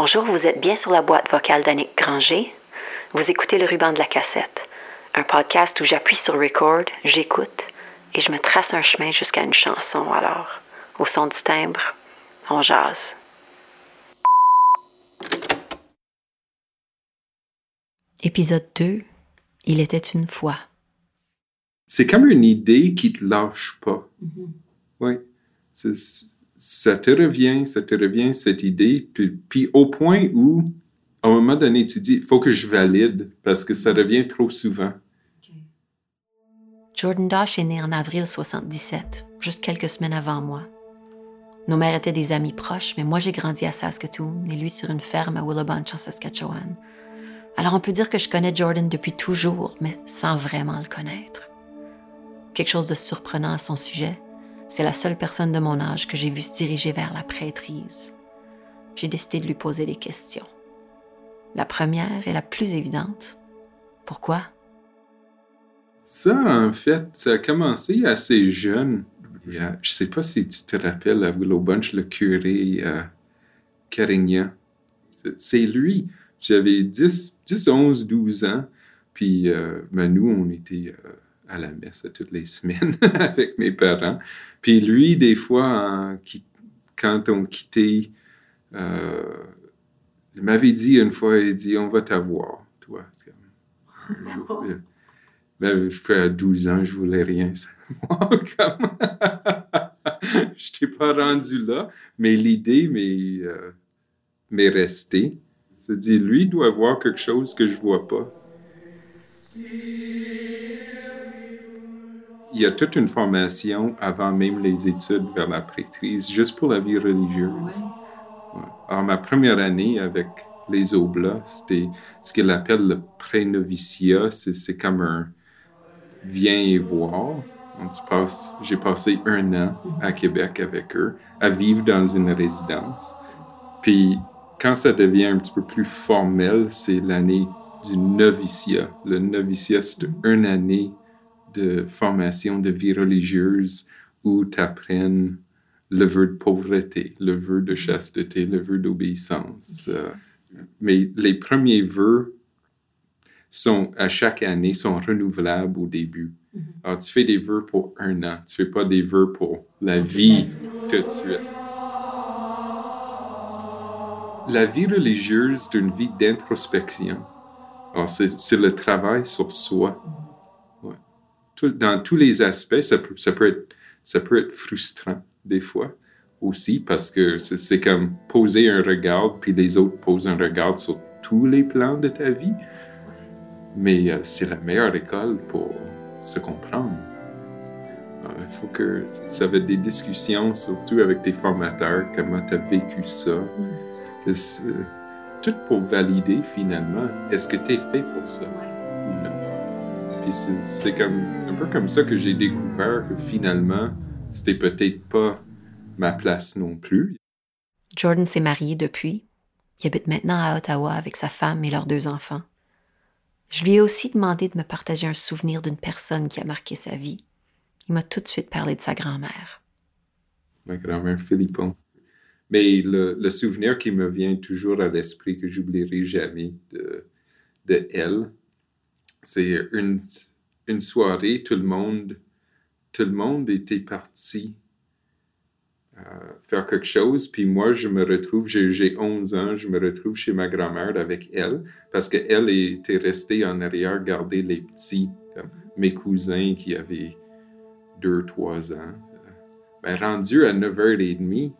Bonjour, vous êtes bien sur la boîte vocale d'Annick Granger. Vous écoutez le ruban de la cassette, un podcast où j'appuie sur record, j'écoute et je me trace un chemin jusqu'à une chanson. Alors, au son du timbre, on jase. Épisode 2. Il était une fois. C'est comme une idée qui te lâche pas. Oui. C'est- Ça te revient, ça te revient cette idée, puis, au point où, à un moment donné, tu dis, il faut que je valide parce que ça revient trop souvent. Jordan Dosh est né en avril 77, juste quelques semaines avant moi. Nos mères étaient des amis proches, mais moi j'ai grandi à Saskatoon et lui sur une ferme à Willowbunch en Saskatchewan. Alors on peut dire que je connais Jordan depuis toujours, mais sans vraiment le connaître. Quelque chose de surprenant à son sujet, c'est la seule personne de mon âge que j'ai vu se diriger vers la prêtrise. J'ai décidé de lui poser des questions. La première et la plus évidente. Pourquoi? Ça, en fait, ça a commencé assez jeune. Y a- je sais pas si tu te rappelles à Willow Bunch, le curé euh, Carignan. C'est lui. J'avais 10, 10, 11, 12 ans. Puis, euh, ben, nous, on était euh, à la messe toutes les semaines avec mes parents. Puis lui, des fois, qui- quand on quittait, euh, il m'avait dit une fois, il dit, on va t'avoir, toi. Comme, ben, à 12 ans, je voulais rien savoir. Comme... je t'ai pas rendu là, mais l'idée m'est, euh, restée. C'est dit, lui doit voir quelque chose que je vois pas. Il y a toute une formation avant même les études vers la prêtrise, juste pour la vie religieuse. Ouais. Alors, ma première année avec les Oblats, c'était ce qu'il appelle le pré-noviciat. C'est, comme un viens et voir. J'ai passé un an à Québec avec eux, à vivre dans une résidence. Puis, quand ça devient un petit peu plus formel, c'est l'année du noviciat. Le noviciat, c'est une année de formation de vie religieuse où tu apprennes le vœu de pauvreté, le vœu de chasteté, le vœu d'obéissance. Euh, mais les premiers vœux sont, à chaque année, sont renouvelables au début. Alors, tu fais des vœux pour un an. Tu fais pas des vœux pour la vie tout de suite. La vie religieuse, c'est une vie d'introspection. C'est le travail sur soi. Tout- dans tous les aspects, ça peut, ça peut être, ça peut être frustrant des fois aussi parce que c'est, comme poser un regard, puis les autres posent un regard sur tous les plans de ta vie. Mais euh, c'est la meilleure école pour se comprendre. Euh, Il faut que ça va être des discussions, surtout avec tes formateurs, comment tu as vécu ça. Que c'est- tout pour valider finalement, est-ce que tu es fait pour ça? Ou non? Puis c'est, comme, peu comme ça que j'ai découvert que finalement, c'était peut-être pas ma place non plus. Jordan s'est marié depuis. Il habite maintenant à Ottawa avec sa femme et leurs deux enfants. Je lui ai aussi demandé de me partager un souvenir d'une personne qui a marqué sa vie. Il m'a tout de suite parlé de sa grand-mère. ma grand-mère Philippon. Mais le, le souvenir qui me vient toujours à l'esprit, que j'oublierai jamais de, de elle, c'est une, une soirée, tout le monde, tout le monde était parti euh, faire quelque chose, puis moi, je me retrouve, j'ai j'ai 11 ans, je me retrouve chez ma grand-mère avec elle, parce qu'elle était restée en arrière garder les petits, comme mes cousins qui avaient 2-3 ans. Ben, rendu à 9h30,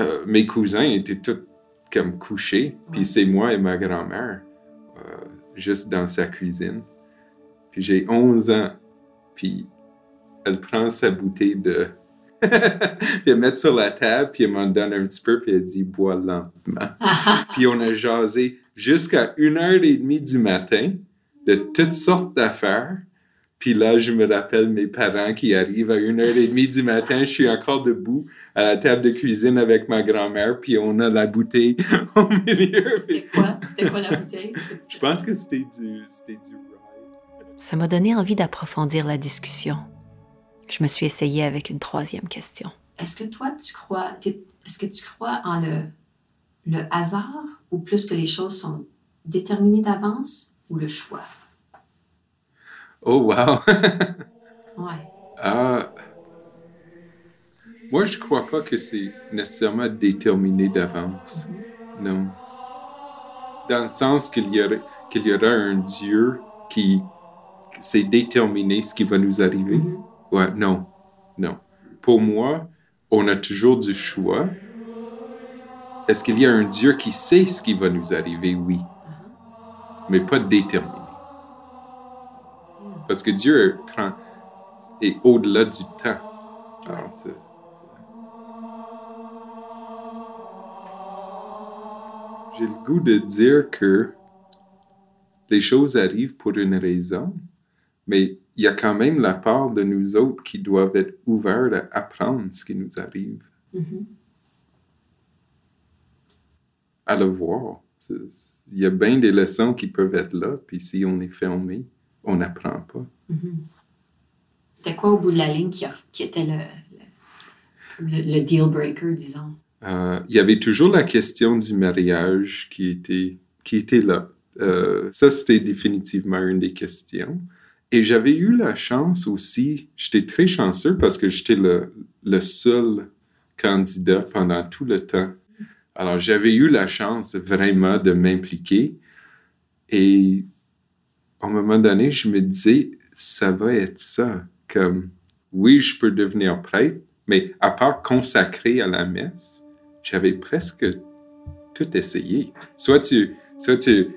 euh, mes cousins étaient tous comme couchés, puis c'est moi et ma grand-mère, euh, juste dans sa cuisine. Puis j'ai 11 ans, puis elle prend sa bouteille de... puis elle met sur la table, puis elle m'en donne un petit peu, puis elle dit « bois lentement ». Puis on a jasé jusqu'à 1h30 du matin de toutes sortes d'affaires. Puis là, je me rappelle mes parents qui arrivent à 1h30 du matin. Je suis encore debout à la table de cuisine avec ma grand-mère, puis on a la bouteille au milieu. C'était quoi? C'était quoi la bouteille? Je pense que c'était du, c'était du rye. Ça m'a donné envie d'approfondir la discussion. Je me suis essayée avec une troisième question. Est-ce que toi, tu crois... Est-ce que tu crois en le Le hasard ou plus que les choses sont déterminées d'avance ou le choix? Oh, wow! Ouais. Ah, moi, je crois pas que c'est nécessairement déterminé d'avance. Non. Dans le sens qu'il y, aurait, qu'il y aura un Dieu qui sait déterminer ce qui va nous arriver. Mhm. Ouais, non. Non. Pour moi, on a toujours du choix. Est-ce qu'il y a un Dieu qui sait ce qui va nous arriver? Oui. Mais pas déterminé. Parce que Dieu est, au-delà du temps. Alors, J'ai le goût de dire que les choses arrivent pour une raison, mais il y a quand même la part de nous autres qui doivent être ouverts à apprendre ce qui nous arrive, Mhm. à le voir. Il y a bien des leçons qui peuvent être là, puis si on est fermé, on n'apprend pas. Mhm. C'était quoi au bout de la ligne qui, a- qui était le- le deal breaker, disons? Euh, il y avait toujours la question du mariage qui était, qui était là. Euh, ça, c'était définitivement une des questions. Et j'avais eu la chance aussi, j'étais très chanceux parce que j'étais le, le seul candidat pendant tout le temps. Alors, j'avais eu la chance vraiment de m'impliquer. Et à un moment donné, je me disais, ça va être ça. Comme, oui, je peux devenir prêtre, mais à part consacré à la messe, j'avais presque tout essayé. Soit tu, soit tu,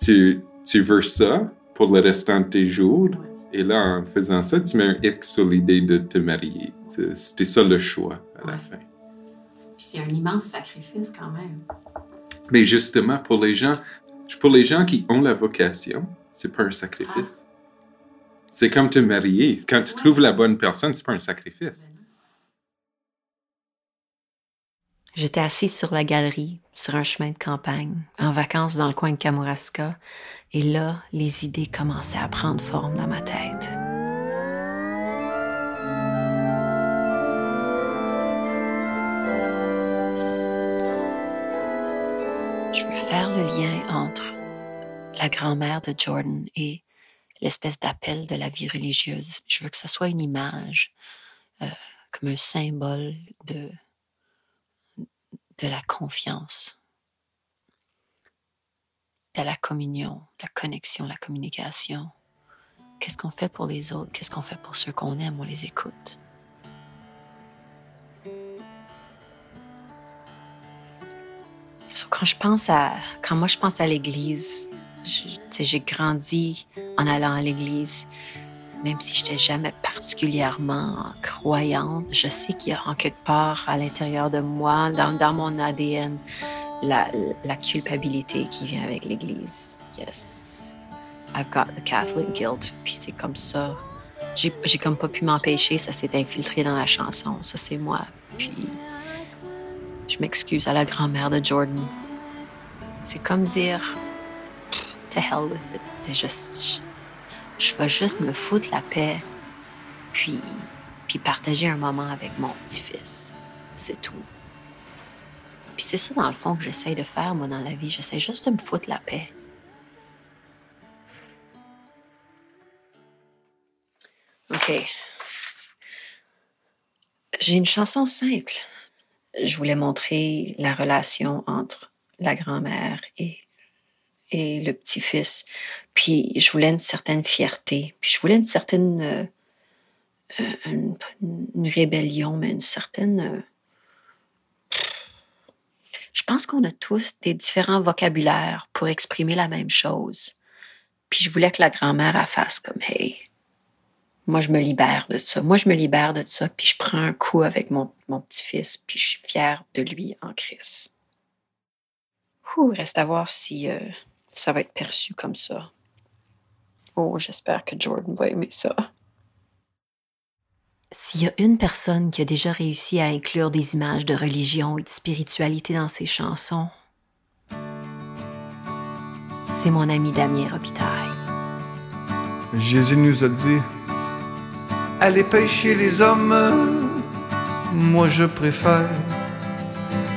tu, tu veux ça pour le restant de tes jours, et là, en faisant ça, tu mets un X sur l'idée de te marier. C'était ça le choix à la fin. C'est un immense sacrifice quand même. Mais justement, pour les gens, pour les gens qui ont la vocation, c'est pas un sacrifice. C'est comme te marier. Quand tu Ouais. trouves la bonne personne, c'est pas un sacrifice. J'étais assise sur la galerie, sur un chemin de campagne, en vacances dans le coin de Kamouraska, et là, les idées commençaient à prendre forme dans ma tête. Je veux faire le lien entre la grand-mère de Jordan et l'espèce d'appel de la vie religieuse. Je veux que ça soit une image, euh, comme un symbole de, de la confiance, de la communion, la connexion, la communication. Qu'est-ce qu'on fait pour les autres? Qu'est-ce qu'on fait pour ceux qu'on aime? On les écoute. Quand je pense à, quand moi je pense à l'Église, j'ai grandi en allant à l'Église, même si je n'étais jamais particulièrement croyante, je sais qu'il y a en quelque part à l'intérieur de moi, dans, dans mon ADN, la, la culpabilité qui vient avec l'Église. Yes. I've got the Catholic guilt. Puis c'est comme ça. J'ai comme pas pu m'empêcher, ça s'est infiltré dans la chanson. Ça, c'est moi. Puis je m'excuse à la grand-mère de Jordan. C'est comme dire to hell with it. Je, je vais juste me foutre la paix, puis, puis partager un moment avec mon petit-fils. C'est tout. Puis c'est ça, dans le fond, que j'essaye de faire, moi, dans la vie. J'essaie juste de me foutre la paix. OK. J'ai une chanson simple. Je voulais montrer la relation entre la grand-mère et, et le petit-fils. Puis je voulais une certaine fierté. Puis je voulais une certaine... euh, euh, une, rébellion, mais une certaine... euh, je pense qu'on a tous des différents vocabulaires pour exprimer la même chose. Puis je voulais que la grand-mère fasse comme Hey, moi je me libère de ça. Moi je me libère de ça, puis je prends un coup avec mon, mon petit-fils, puis je suis fière de lui en Christ. Ouh, reste à voir si ça va être perçu comme ça. Oh, j'espère que Jordan va aimer ça. S'il y a une personne qui a déjà réussi à inclure des images de religion et de spiritualité dans ses chansons, c'est mon ami Damien Robitaille. Jésus nous a dit Allez pêcher les hommes, moi je préfère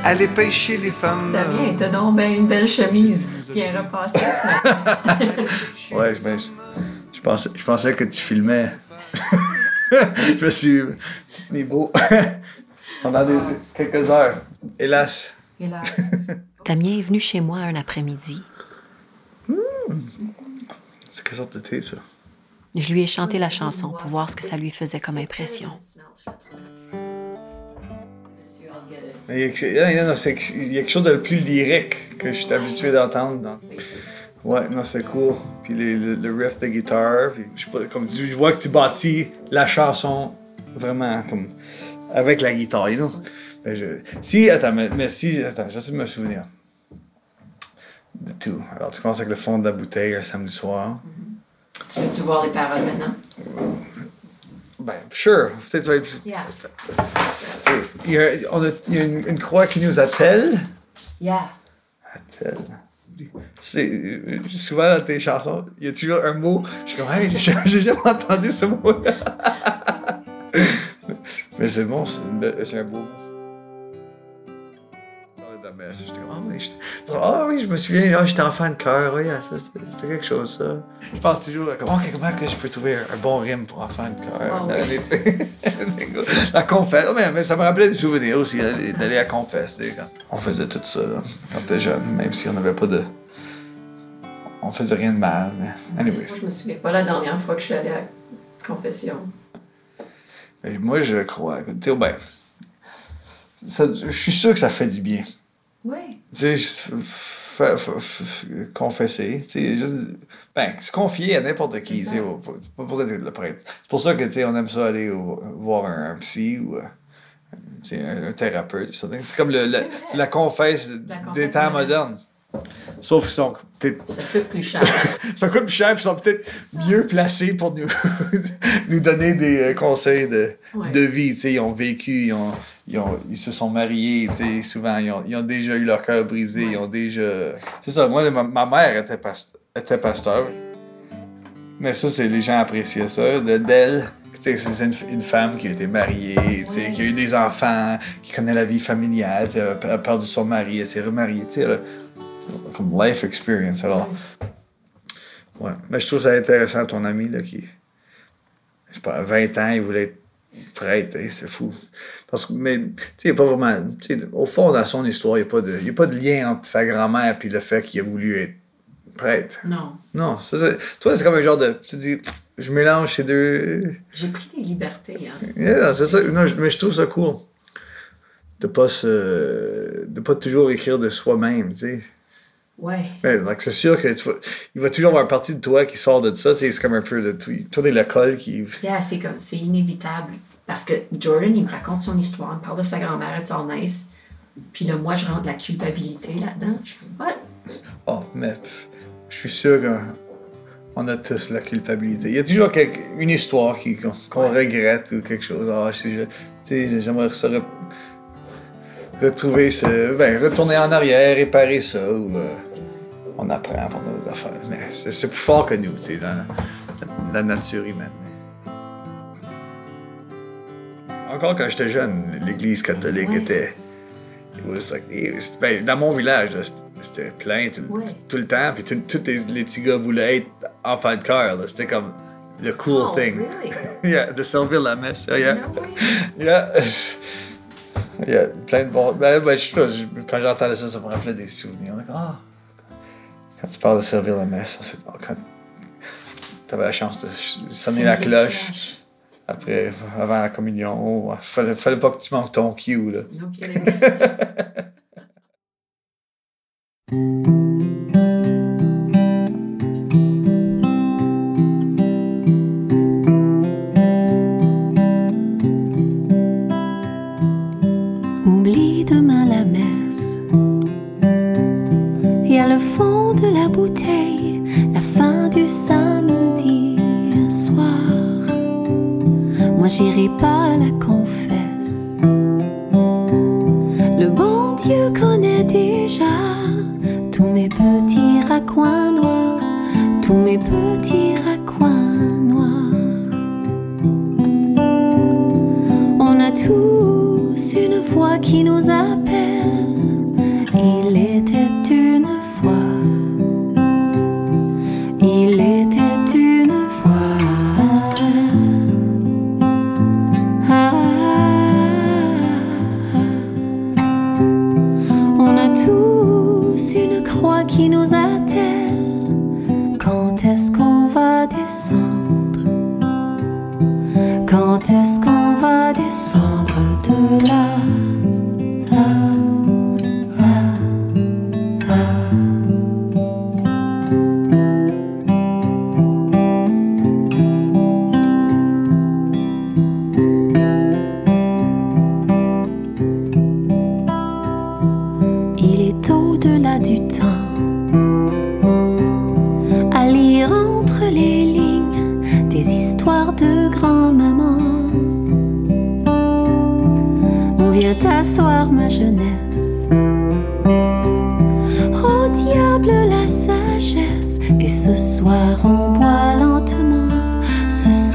Allez pêcher les femmes. Damien, t'as donc ben une belle chemise. Bien repassée ce matin. Ouais, je, je, je pensais, je pensais que tu filmais. je me suis mis beau pendant des- quelques heures. Hélas. Hélas. Damien est venu chez moi un après-midi. C'est quelle sorte de thé, ça? Je lui ai chanté la chanson pour voir ce que ça lui faisait comme impression. Mais il y a quelque- chose de plus lyrique que je suis habitué d'entendre. dans- Ouais, non, c'est cool. Puis les- le, le riff de guitare. Puis je, comme tu- je vois que tu bâtis la chanson vraiment comme avec la guitare, you know? Mais je, si, attends, mais, mais si, attends, j'essaie de me souvenir de tout. Alors, tu commences avec le fond de la bouteille un samedi soir. tu veux-tu voir les paroles maintenant? Ben, sure. Peut-être que ça va être plus. Yeah. tu sais, Il y a, on a, il y a une, une croix qui nous attelle. Yeah. Attelle. C'est, souvent dans tes chansons, il y a toujours un mot? Je suis comme, hey, j'ai jamais entendu ce mot-là. Mais c'est bon, c'est un beau mot. Ah, messe, j'étais comme, ah oui, ah oui, je me souviens, ah, j'étais enfant de cœur, oui, ah, ça, c'était, quelque chose, ça. Je pense toujours, comme, ok, comment que je peux trouver un, bon rime pour enfant de cœur? La confesse, Oh, mais, mais ça me rappelait des souvenirs aussi, d'aller, d'aller à confesse, quand on faisait tout ça, là, quand t'es jeune, même si on n'avait pas de. On faisait rien de mal, mais. Anyways. Moi, je me souviens pas la dernière fois que je suis allée à confession. Mais moi, je crois. Tu sais, ben. ça- je suis sûr que ça fait du bien. Oui. Tu sais, confesser. Tu sais, juste. Ben, se confier à n'importe qui. Tu sais, pas pour être le prêtre. C'est pour ça que, tu sais, on aime ça aller au- voir un, un psy ou. euh, un, un thérapeute. C'est comme le, la, confesse La confesse des temps moderne. modernes. Sauf qu'ils sont peut-être Ça coûte plus cher. ça coûte plus cher, puis ils sont peut-être mieux placés pour nous, nous donner des euh, conseils de, Ouais. de vie. Ils ont vécu, ils, ont, ils, ont- ils se sont mariés, souvent, ils ont, ils ont déjà eu leur cœur brisé, ils ont déjà... C'est ça, moi, ma, ma mère était, past- était pasteur, mais ça, c'est les gens appréciaient ça, de- d'elle. C'est une, une femme qui a été mariée, qui a eu des enfants, qui connaît la vie familiale, elle a perdu son mari, elle s'est remariée, elle a- comme life experience. Alors, Ouais, mais je trouve ça intéressant, ton ami, là, qui, je sais pas, à 20 ans, il voulait être prêtre, hein, c'est fou. Parce que, mais, tu sais, il a pas vraiment, tu sais, au fond, dans son histoire, il n'y a, a pas de lien entre sa grand-mère et le fait qu'il a voulu être prêtre. Non. Non, ça, toi, c'est comme un genre de, tu dis, je mélange ces deux, J'ai pris des libertés. Hein. Yeah, c'est ça, non, mais je trouve ça cool. De pas se, de pas toujours écrire de soi-même, tu sais. Ouais. Ouais, donc c'est sûr que tu vas- il va toujours avoir une partie de toi qui sort de ça. C'est comme un peu de tout. Toi, t'es le col qui. Yeah, c'est comme, c'est inévitable. Parce que Jordan, il me raconte son histoire, il me parle de sa grand-mère, it's all nice. Puis là, moi, je rentre de la culpabilité là-dedans. Je suis what? Oh, mais je suis sûr qu'on a tous la culpabilité. Il y a toujours quelque- une histoire qui- qu'on regrette ou quelque chose. Ah, je sais, je- tu sais, j'aimerais ça retrouver ce. Ben, retourner en arrière, réparer ça ou. euh, on apprend pour nos affaires. Mais c'est c'est plus fort que nous, tu sais, dans la, la nature humaine. Encore quand j'étais jeune, l'église catholique était. it was like- it was- ben, dans mon village, c'était- plein tout, tout le temps. Puis tous les, les petits gars voulaient être enfants de cœur. C'était comme le cool Oh, thing. really? yeah, de servir la messe. Oh, yeah. No way. Yeah. Il y a plein de bons. Ben, ben, je je- quand j'entendais ça, ça me rappelait des souvenirs. Ah, quand tu parles de servir la messe, c'est quand tu avais la chance de sonner la cloche après, avant la communion. Oh, fallait, fallait pas que tu manques ton cue. Là. tous une voix qui nous appelle. Il est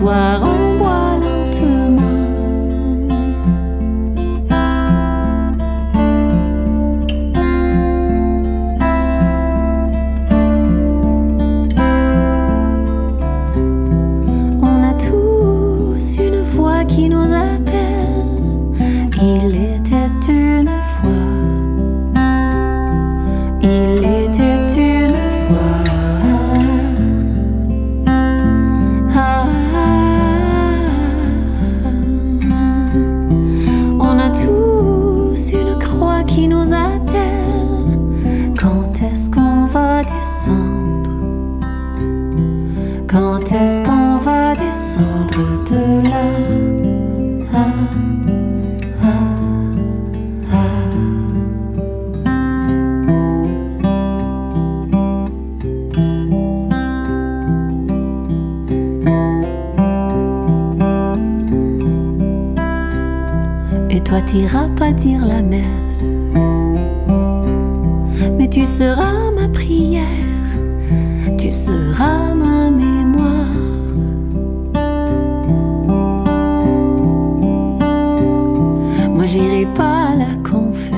soir Tu seras ma mémoire. Moi j'irai pas la confesse.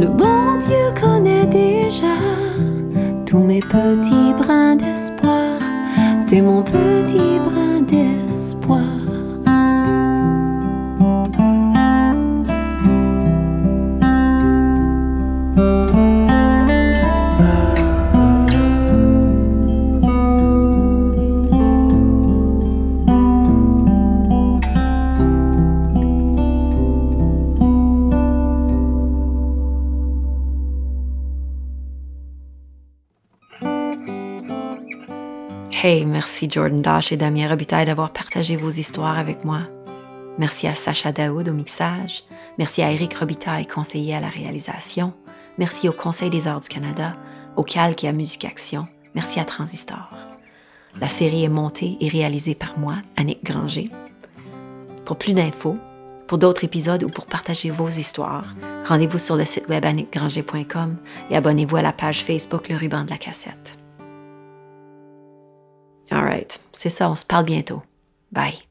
Le bon Dieu connaît déjà Tous mes petits brins d'espoir. T'es mon petit Hey, merci Jordan Dash et Damien Robitaille d'avoir partagé vos histoires avec moi. Merci à Sacha Daoud au mixage. Merci à Eric Robitaille, conseiller à la réalisation. Merci au Conseil des arts du Canada, au Calque et à Musique Action. Merci à Transistor. La série est montée et réalisée par moi, Annick Granger. Pour plus d'infos, pour d'autres épisodes ou pour partager vos histoires, rendez-vous sur le site web annickgranger.com et abonnez-vous à la page Facebook Le Ruban de la Cassette. C'est ça, on se parle bientôt. Bye.